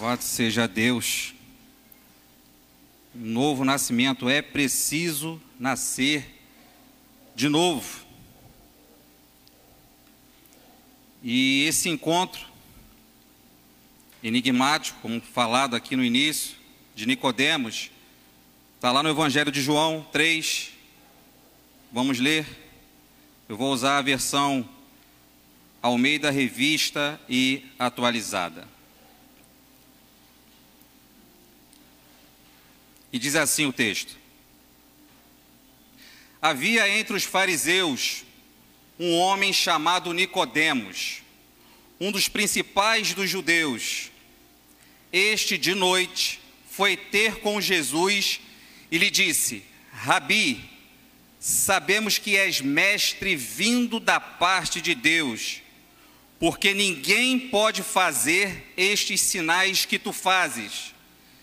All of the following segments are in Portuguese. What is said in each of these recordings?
Louvado seja Deus. Um novo nascimento é preciso nascer de novo. E esse encontro enigmático, como falado aqui no início, de Nicodemos, está lá no Evangelho de João 3. Vamos ler. Eu vou usar a versão Almeida Revista e atualizada. E diz assim o texto: Havia entre os fariseus um homem chamado Nicodemos, um dos principais dos judeus. Este de noite foi ter com Jesus e lhe disse: Rabi, sabemos que és mestre vindo da parte de Deus, porque ninguém pode fazer estes sinais que tu fazes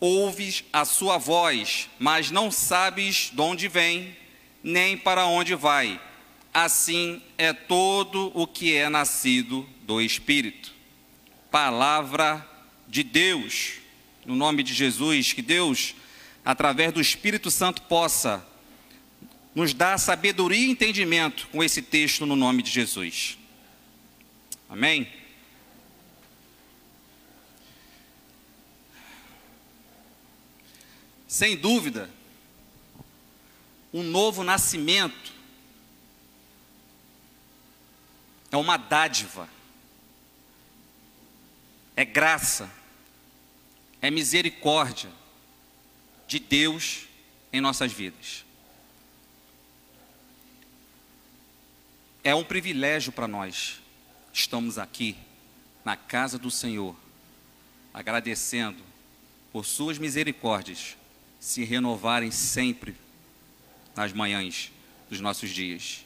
ouves a sua voz, mas não sabes de onde vem, nem para onde vai. Assim é todo o que é nascido do Espírito. Palavra de Deus, no nome de Jesus, que Deus, através do Espírito Santo, possa nos dar sabedoria e entendimento com esse texto no nome de Jesus. Amém? Sem dúvida, um novo nascimento é uma dádiva, é graça, é misericórdia de Deus em nossas vidas. É um privilégio para nós. Estamos aqui na casa do Senhor, agradecendo por suas misericórdias se renovarem sempre nas manhãs dos nossos dias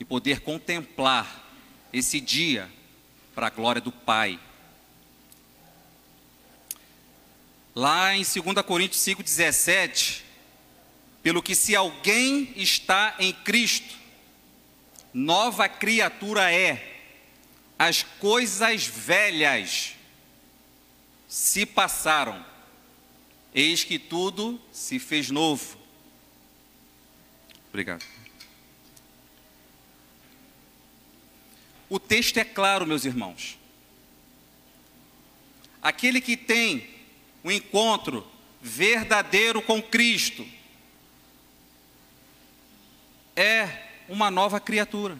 e poder contemplar esse dia para a glória do Pai. Lá em 2 Coríntios 5,17, pelo que se alguém está em Cristo, nova criatura é, as coisas velhas se passaram Eis que tudo se fez novo. Obrigado. O texto é claro, meus irmãos. Aquele que tem um encontro verdadeiro com Cristo é uma nova criatura.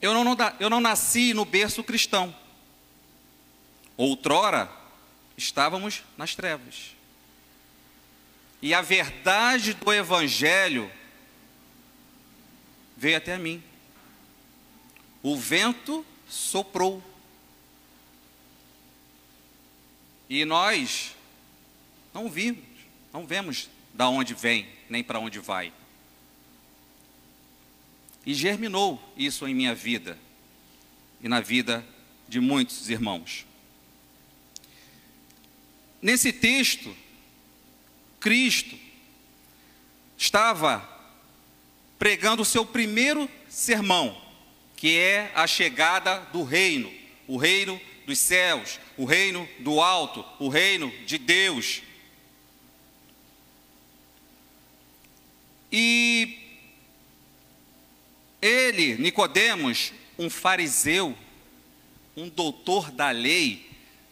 Eu não, eu não nasci no berço cristão. Outrora, estávamos nas trevas. E a verdade do Evangelho veio até mim. O vento soprou. E nós não vimos, não vemos da onde vem, nem para onde vai. E germinou isso em minha vida e na vida de muitos irmãos. Nesse texto, Cristo estava pregando o seu primeiro sermão, que é a chegada do reino, o reino dos céus, o reino do alto, o reino de Deus. E ele, Nicodemos, um fariseu, um doutor da lei,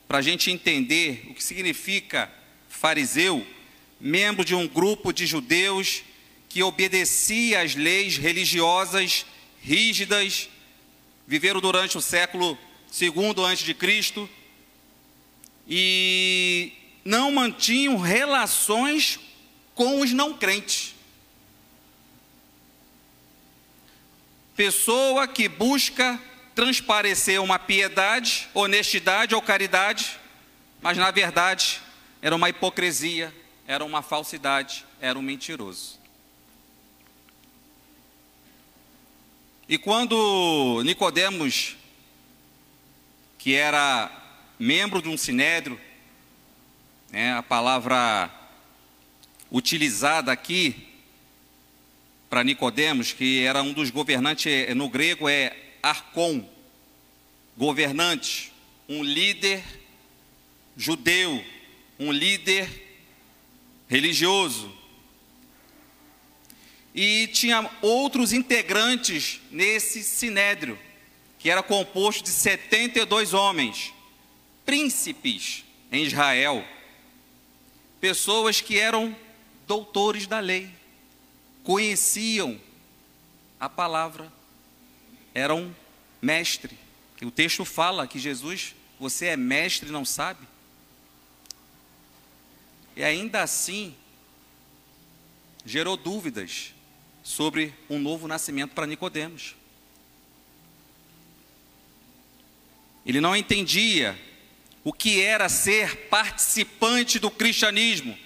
para a gente entender o que significa fariseu, membro de um grupo de judeus que obedecia às leis religiosas rígidas, viveram durante o século de Cristo e não mantinham relações com os não crentes. Pessoa que busca transparecer uma piedade, honestidade ou caridade, mas na verdade era uma hipocrisia, era uma falsidade, era um mentiroso. E quando Nicodemos, que era membro de um sinédrio, né, a palavra utilizada aqui para Nicodemos, que era um dos governantes é, no grego é arcon, governante, um líder judeu, um líder religioso. E tinha outros integrantes nesse sinédrio, que era composto de 72 homens, príncipes em Israel, pessoas que eram doutores da lei, conheciam a palavra, eram mestre. O texto fala que Jesus, você é mestre e não sabe. E ainda assim, gerou dúvidas sobre um novo nascimento para Nicodemos. Ele não entendia o que era ser participante do cristianismo.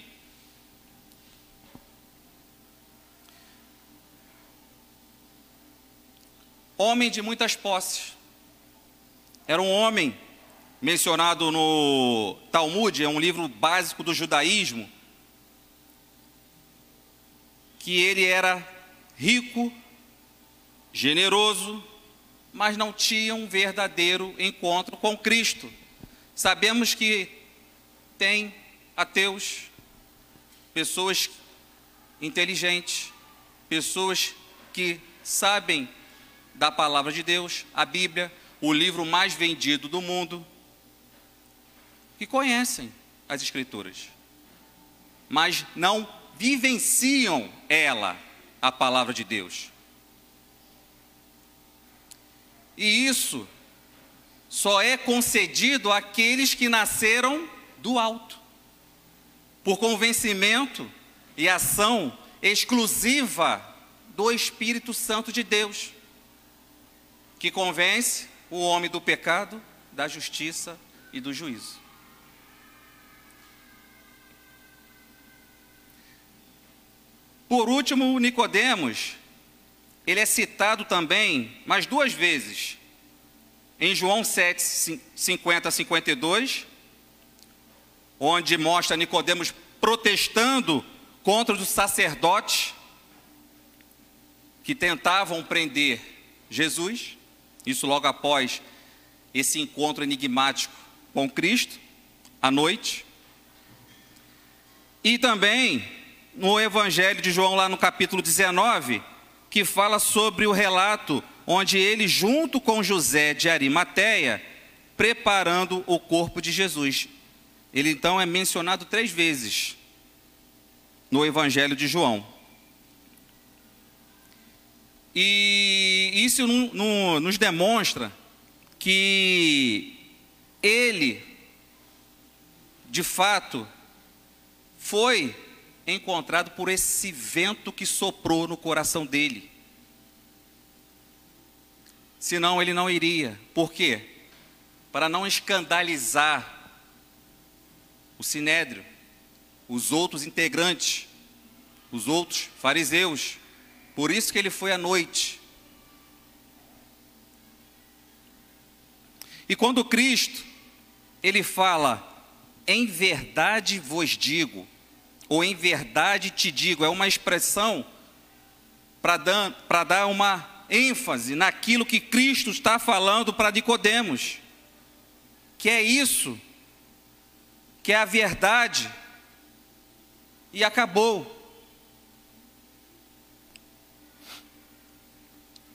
Homem de muitas posses. Era um homem mencionado no Talmud, é um livro básico do judaísmo, que ele era rico, generoso, mas não tinha um verdadeiro encontro com Cristo. Sabemos que tem ateus, pessoas inteligentes, pessoas que sabem da palavra de Deus, a Bíblia, o livro mais vendido do mundo, que conhecem as Escrituras, mas não vivenciam ela, a palavra de Deus. E isso só é concedido àqueles que nasceram do alto, por convencimento e ação exclusiva do Espírito Santo de Deus, que convence o homem do pecado, da justiça e do juízo. Por último, Nicodemos, ele é citado também mais duas vezes em João 7, 50 a 52, onde mostra Nicodemos protestando contra os sacerdotes que tentavam prender Jesus, isso logo após esse encontro enigmático com Cristo, à noite. E também no Evangelho de João, lá no capítulo 19, que fala sobre o relato onde ele, junto com José de Arimateia, preparando o corpo de Jesus. Ele então é mencionado três vezes no Evangelho de João. E isso no, no, nos demonstra que ele, de fato, foi encontrado por esse vento que soprou no coração dele. Senão ele não iria. Por quê? Para não escandalizar o sinédrio, os outros integrantes, os outros fariseus. Por isso que ele foi à noite. E quando Cristo, ele fala, em verdade vos digo, ou em verdade te digo, é uma expressão para dar, dar uma ênfase naquilo que Cristo está falando para Nicodemos, que é isso, que é a verdade, e acabou.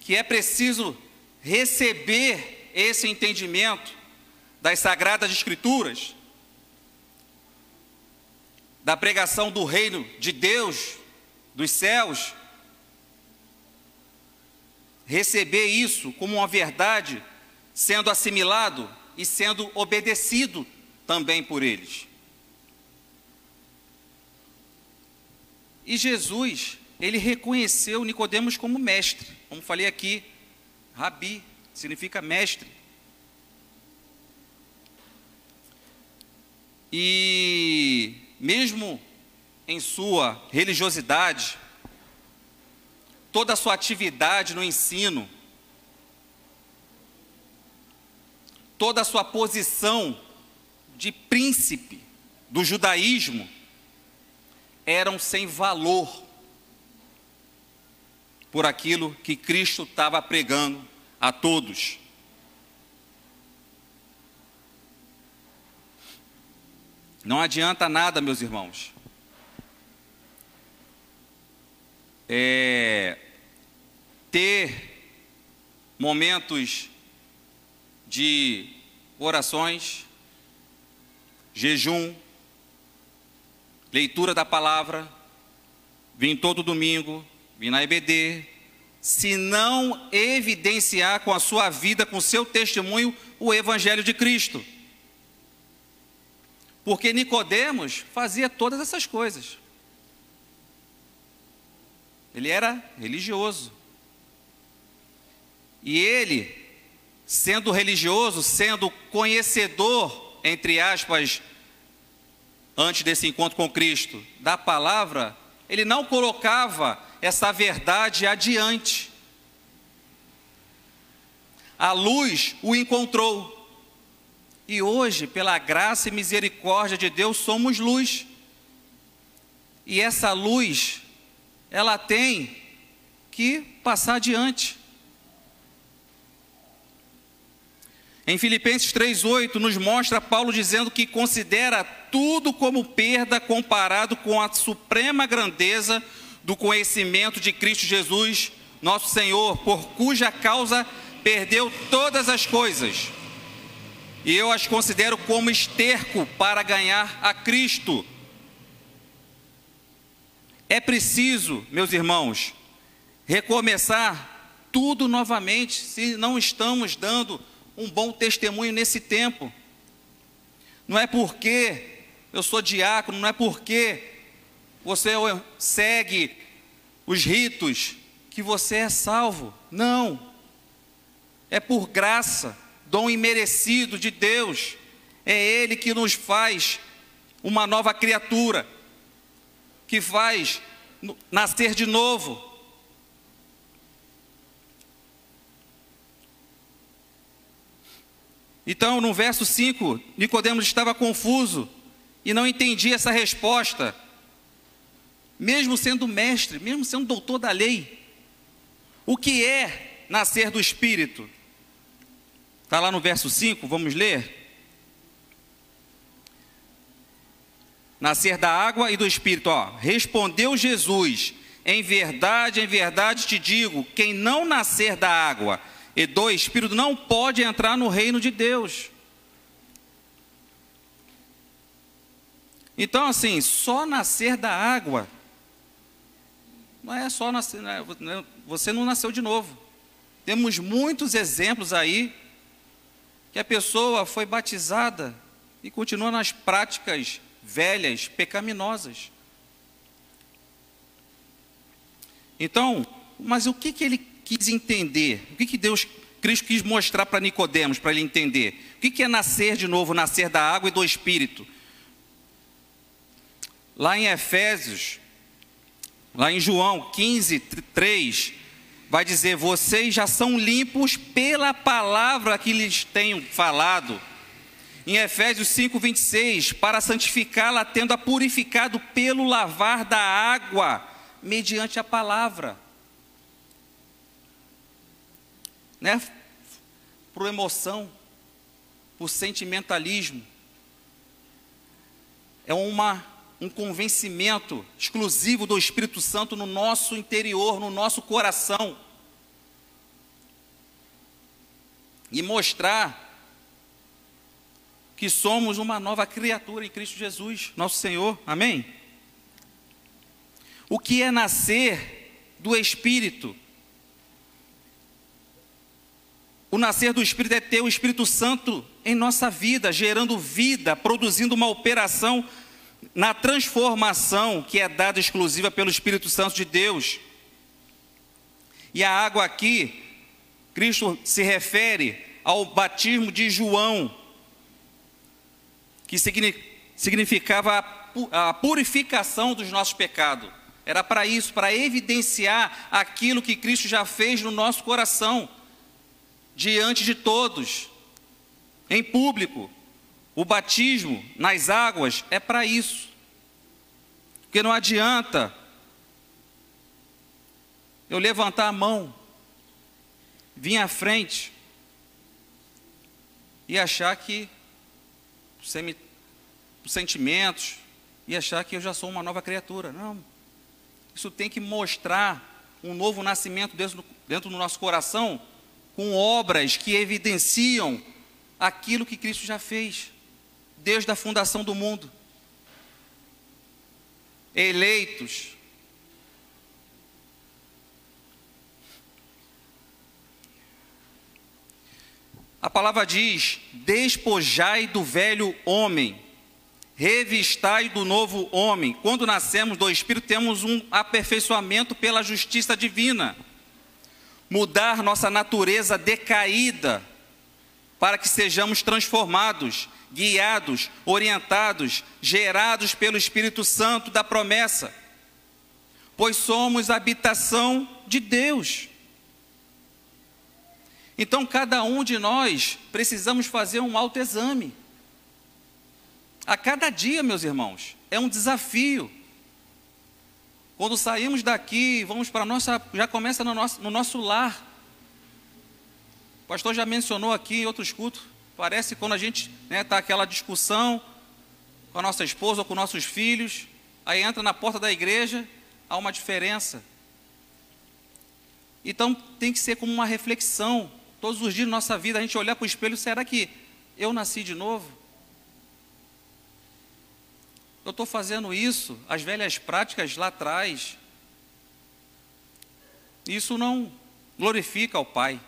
Que é preciso receber esse entendimento das Sagradas Escrituras, da pregação do reino de Deus, dos céus, receber isso como uma verdade, sendo assimilado e sendo obedecido também por eles. E Jesus, ele reconheceu Nicodemos como mestre, como falei aqui, rabi significa mestre. E mesmo em sua religiosidade, toda a sua atividade no ensino, toda a sua posição de príncipe do judaísmo eram sem valor por aquilo que Cristo estava pregando a todos. Não adianta nada, meus irmãos. É, ter momentos de orações, jejum, leitura da palavra, vim todo domingo, vim na EBD, se não evidenciar com a sua vida, com o seu testemunho, o evangelho de Cristo. Porque Nicodemos fazia todas essas coisas. Ele era religioso. E ele, sendo religioso, sendo conhecedor, entre aspas, antes desse encontro com Cristo, da palavra, ele não colocava essa verdade adiante. A luz o encontrou. E hoje, pela graça e misericórdia de Deus, somos luz. E essa luz, ela tem que passar adiante. Em Filipenses 3,8 nos mostra Paulo dizendo que considera tudo como perda comparado com a suprema grandeza do conhecimento de Cristo Jesus, nosso Senhor, por cuja causa perdeu todas as coisas. E eu as considero como esterco para ganhar a Cristo. É preciso, meus irmãos, recomeçar tudo novamente, se não estamos dando um bom testemunho nesse tempo. Não é porque eu sou diácono, não é porque você segue os ritos que você é salvo. Não. É por graça, dom imerecido de Deus. É Ele que nos faz uma nova criatura, que faz nascer de novo, Então, no verso 5, Nicodemos estava confuso e não entendia essa resposta. Mesmo sendo mestre, mesmo sendo doutor da lei, o que é nascer do Espírito? Está lá no verso 5, vamos ler? Nascer da água e do Espírito, ó. Respondeu Jesus: Em verdade, em verdade te digo: quem não nascer da água e do Espírito não pode entrar no reino de Deus. Então, assim, só nascer da água, não é só nascer, não é, você não nasceu de novo. Temos muitos exemplos aí que a pessoa foi batizada e continua nas práticas velhas, pecaminosas. Então, mas o que, que ele quis entender? O que, que Deus, Cristo quis mostrar para Nicodemos, para ele entender? O que, que é nascer de novo, nascer da água e do Espírito? Lá em Efésios, lá em João 15, 3, vai dizer: Vocês já são limpos pela palavra que lhes tenho falado. Em Efésios 5, 26, para santificá-la, tendo-a purificado pelo lavar da água, mediante a palavra. né? Por emoção, por sentimentalismo. É uma, um convencimento exclusivo do Espírito Santo no nosso interior, no nosso coração. E mostrar que somos uma nova criatura em Cristo Jesus, nosso Senhor. Amém? O que é nascer do Espírito? O nascer do Espírito é ter o Espírito Santo em nossa vida, gerando vida, produzindo uma operação na transformação que é dada exclusiva pelo Espírito Santo de Deus. E a água aqui, Cristo se refere ao batismo de João, que significava a purificação dos nossos pecados. Era para isso, para evidenciar aquilo que Cristo já fez no nosso coração, diante de todos, em público. O batismo nas águas é para isso. Porque não adianta eu levantar a mão, vir à frente e achar que os sentimentos e achar que eu já sou uma nova criatura. Não. Isso tem que mostrar um novo nascimento dentro, dentro do nosso coração, com obras que evidenciam aquilo que Cristo já fez, desde a fundação do mundo. Eleitos, A palavra diz: despojai do velho homem, revistai do novo homem. Quando nascemos do Espírito, temos um aperfeiçoamento pela justiça divina. Mudar nossa natureza decaída, para que sejamos transformados, guiados, orientados, gerados pelo Espírito Santo da promessa, pois somos habitação de Deus. Então, cada um de nós precisamos fazer um autoexame. A cada dia, meus irmãos, é um desafio. Quando saímos daqui, vamos para nossa. Já começa no nosso, no nosso lar. O pastor já mencionou aqui em outros cultos. Parece quando a gente está né, tá aquela discussão com a nossa esposa ou com nossos filhos, aí entra na porta da igreja, há uma diferença. Então tem que ser como uma reflexão todos os dias da nossa vida, a gente olhar para o espelho, será que eu nasci de novo? Eu estou fazendo isso, as velhas práticas lá atrás. Isso não glorifica ao Pai.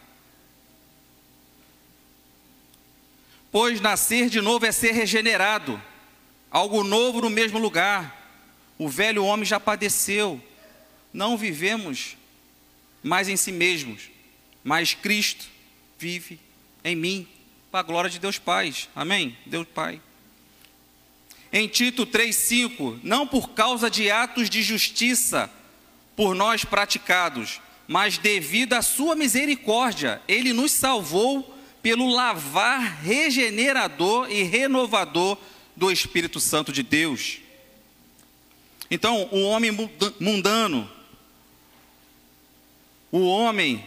Pois nascer de novo é ser regenerado, algo novo no mesmo lugar. O velho homem já padeceu, não vivemos mais em si mesmos, mas Cristo vive em mim, para a glória de Deus Pai. Amém? Deus Pai. Em Tito 3,5: Não por causa de atos de justiça por nós praticados, mas devido à Sua misericórdia, Ele nos salvou pelo lavar regenerador e renovador do Espírito Santo de Deus. Então, o homem mundano, o homem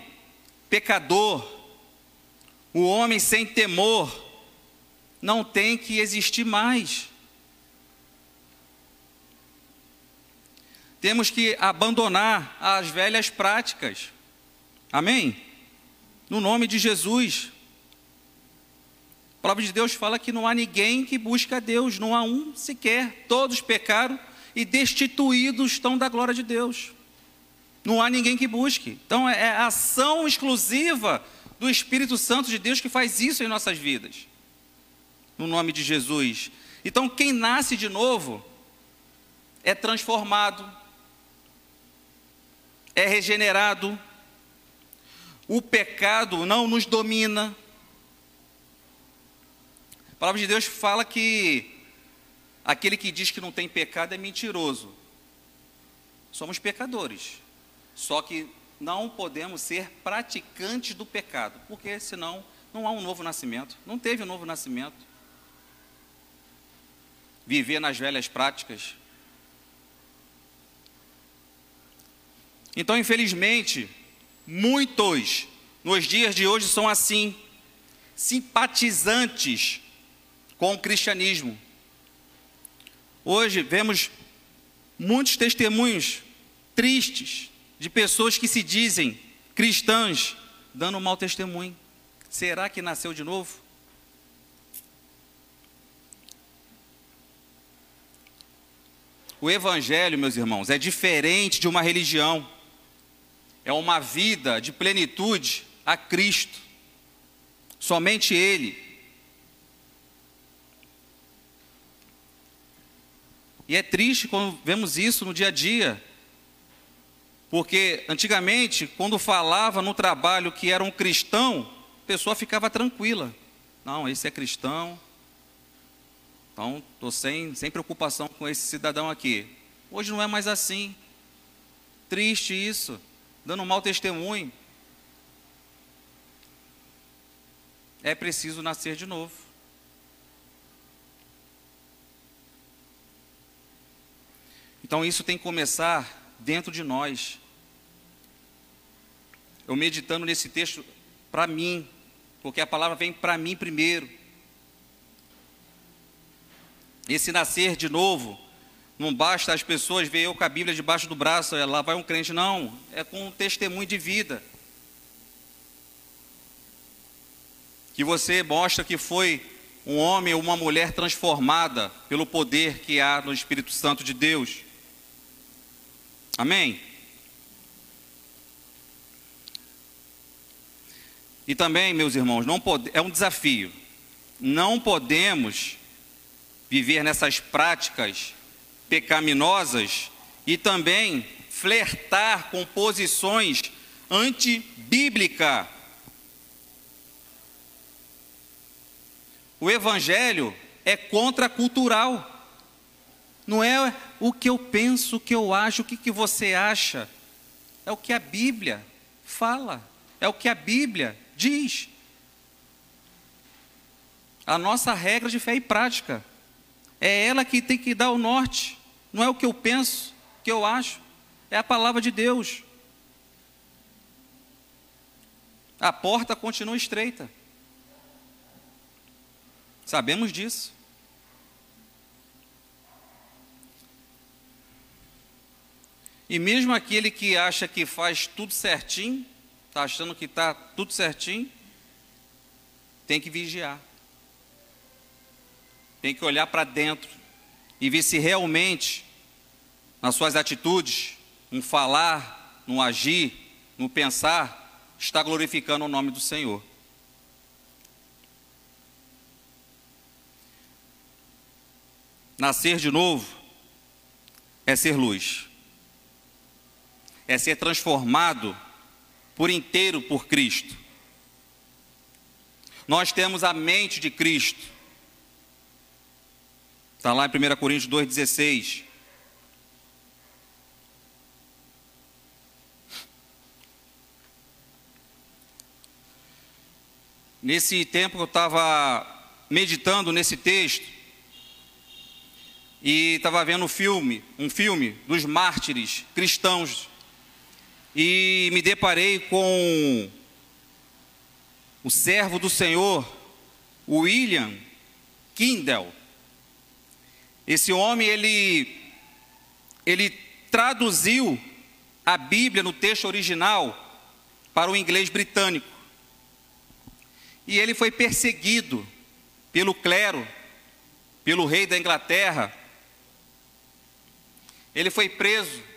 pecador, o homem sem temor não tem que existir mais. Temos que abandonar as velhas práticas. Amém? No nome de Jesus. A palavra de Deus fala que não há ninguém que busca a Deus, não há um sequer. Todos pecaram e destituídos estão da glória de Deus. Não há ninguém que busque. Então é ação exclusiva do Espírito Santo de Deus que faz isso em nossas vidas. No nome de Jesus. Então, quem nasce de novo é transformado, é regenerado. O pecado não nos domina. Palavra de Deus fala que aquele que diz que não tem pecado é mentiroso. Somos pecadores. Só que não podemos ser praticantes do pecado, porque senão não há um novo nascimento. Não teve um novo nascimento. Viver nas velhas práticas. Então, infelizmente, muitos nos dias de hoje são assim, simpatizantes com o cristianismo. Hoje vemos muitos testemunhos tristes de pessoas que se dizem cristãs dando um mau testemunho. Será que nasceu de novo? O Evangelho, meus irmãos, é diferente de uma religião. É uma vida de plenitude a Cristo. Somente Ele E é triste quando vemos isso no dia a dia. Porque antigamente, quando falava no trabalho que era um cristão, a pessoa ficava tranquila. Não, esse é cristão. Então, estou sem, sem preocupação com esse cidadão aqui. Hoje não é mais assim. Triste isso. Dando um mau testemunho. É preciso nascer de novo. Então isso tem que começar dentro de nós eu meditando nesse texto para mim, porque a palavra vem para mim primeiro. Esse nascer de novo, não basta as pessoas ver eu com a Bíblia debaixo do braço, é, lá vai um crente, não, é com um testemunho de vida. Que você mostra que foi um homem ou uma mulher transformada pelo poder que há no Espírito Santo de Deus. Amém? E também, meus irmãos, não pode, é um desafio. Não podemos viver nessas práticas pecaminosas e também flertar com posições antibíblicas. O evangelho é contracultural. Não é o que eu penso, o que eu acho, o que, que você acha. É o que a Bíblia fala. É o que a Bíblia diz. A nossa regra de fé e prática. É ela que tem que dar o norte. Não é o que eu penso, o que eu acho. É a palavra de Deus. A porta continua estreita. Sabemos disso. E mesmo aquele que acha que faz tudo certinho, está achando que está tudo certinho, tem que vigiar. Tem que olhar para dentro e ver se realmente, nas suas atitudes, no falar, no agir, no pensar, está glorificando o nome do Senhor. Nascer de novo é ser luz, é ser transformado por inteiro por Cristo. Nós temos a mente de Cristo. Está lá em 1 Coríntios 2,16. Nesse tempo eu estava meditando nesse texto e estava vendo um filme, um filme dos mártires cristãos e me deparei com o servo do Senhor, William Kindle. Esse homem, ele, ele traduziu a Bíblia no texto original para o inglês britânico. E ele foi perseguido pelo clero, pelo rei da Inglaterra. Ele foi preso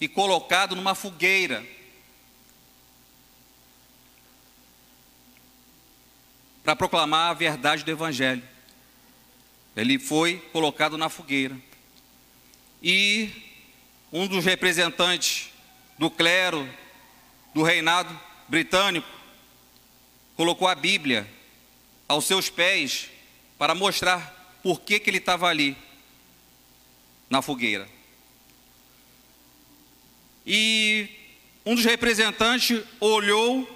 e colocado numa fogueira. Para proclamar a verdade do Evangelho. Ele foi colocado na fogueira. E um dos representantes do clero, do reinado britânico, colocou a Bíblia aos seus pés para mostrar por que, que ele estava ali, na fogueira. E um dos representantes olhou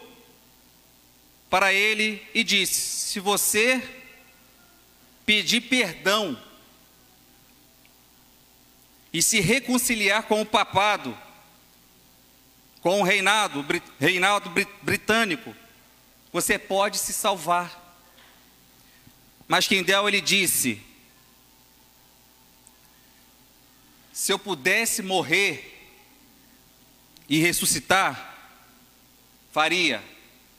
para ele e disse: Se você pedir perdão e se reconciliar com o papado, com o reinado, reinado britânico, você pode se salvar. Mas Kendall ele disse: Se eu pudesse morrer e ressuscitar, faria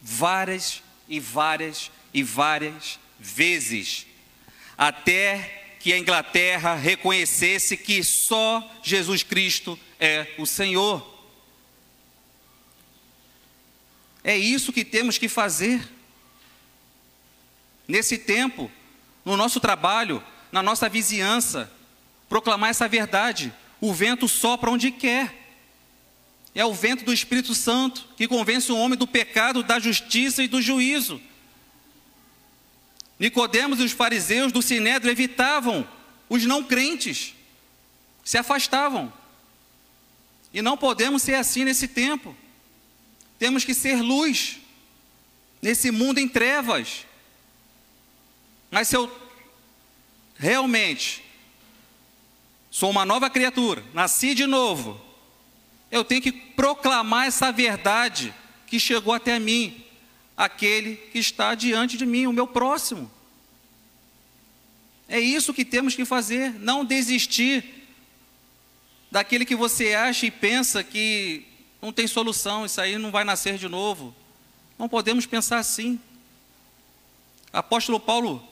várias e várias e várias vezes, até que a Inglaterra reconhecesse que só Jesus Cristo é o Senhor. É isso que temos que fazer. Nesse tempo, no nosso trabalho, na nossa vizinhança, proclamar essa verdade. O vento sopra onde quer. É o vento do Espírito Santo que convence o homem do pecado, da justiça e do juízo. Nicodemos e os fariseus do Sinédrio evitavam os não crentes, se afastavam. E não podemos ser assim nesse tempo. Temos que ser luz nesse mundo em trevas. Mas se eu realmente sou uma nova criatura, nasci de novo, eu tenho que proclamar essa verdade que chegou até mim, aquele que está diante de mim, o meu próximo. É isso que temos que fazer, não desistir daquele que você acha e pensa que não tem solução, isso aí não vai nascer de novo. Não podemos pensar assim. Apóstolo Paulo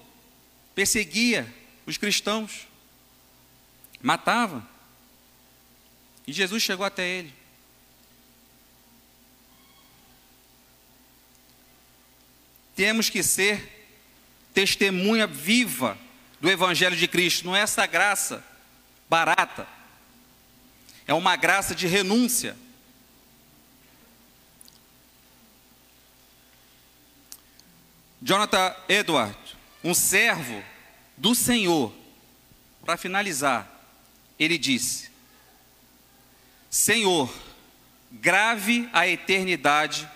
perseguia os cristãos, matava. E Jesus chegou até ele. Temos que ser testemunha viva do Evangelho de Cristo, não é essa graça barata, é uma graça de renúncia. Jonathan Edward um servo do Senhor, para finalizar, ele disse: Senhor, grave a eternidade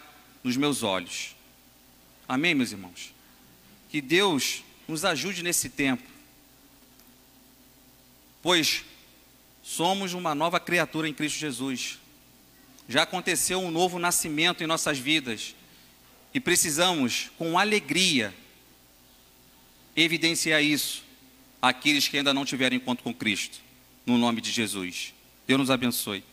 nos meus olhos. Amém, meus irmãos? Que Deus nos ajude nesse tempo, pois somos uma nova criatura em Cristo Jesus. Já aconteceu um novo nascimento em nossas vidas e precisamos, com alegria, evidenciar isso àqueles que ainda não tiveram encontro com Cristo, no nome de Jesus. Deus nos abençoe.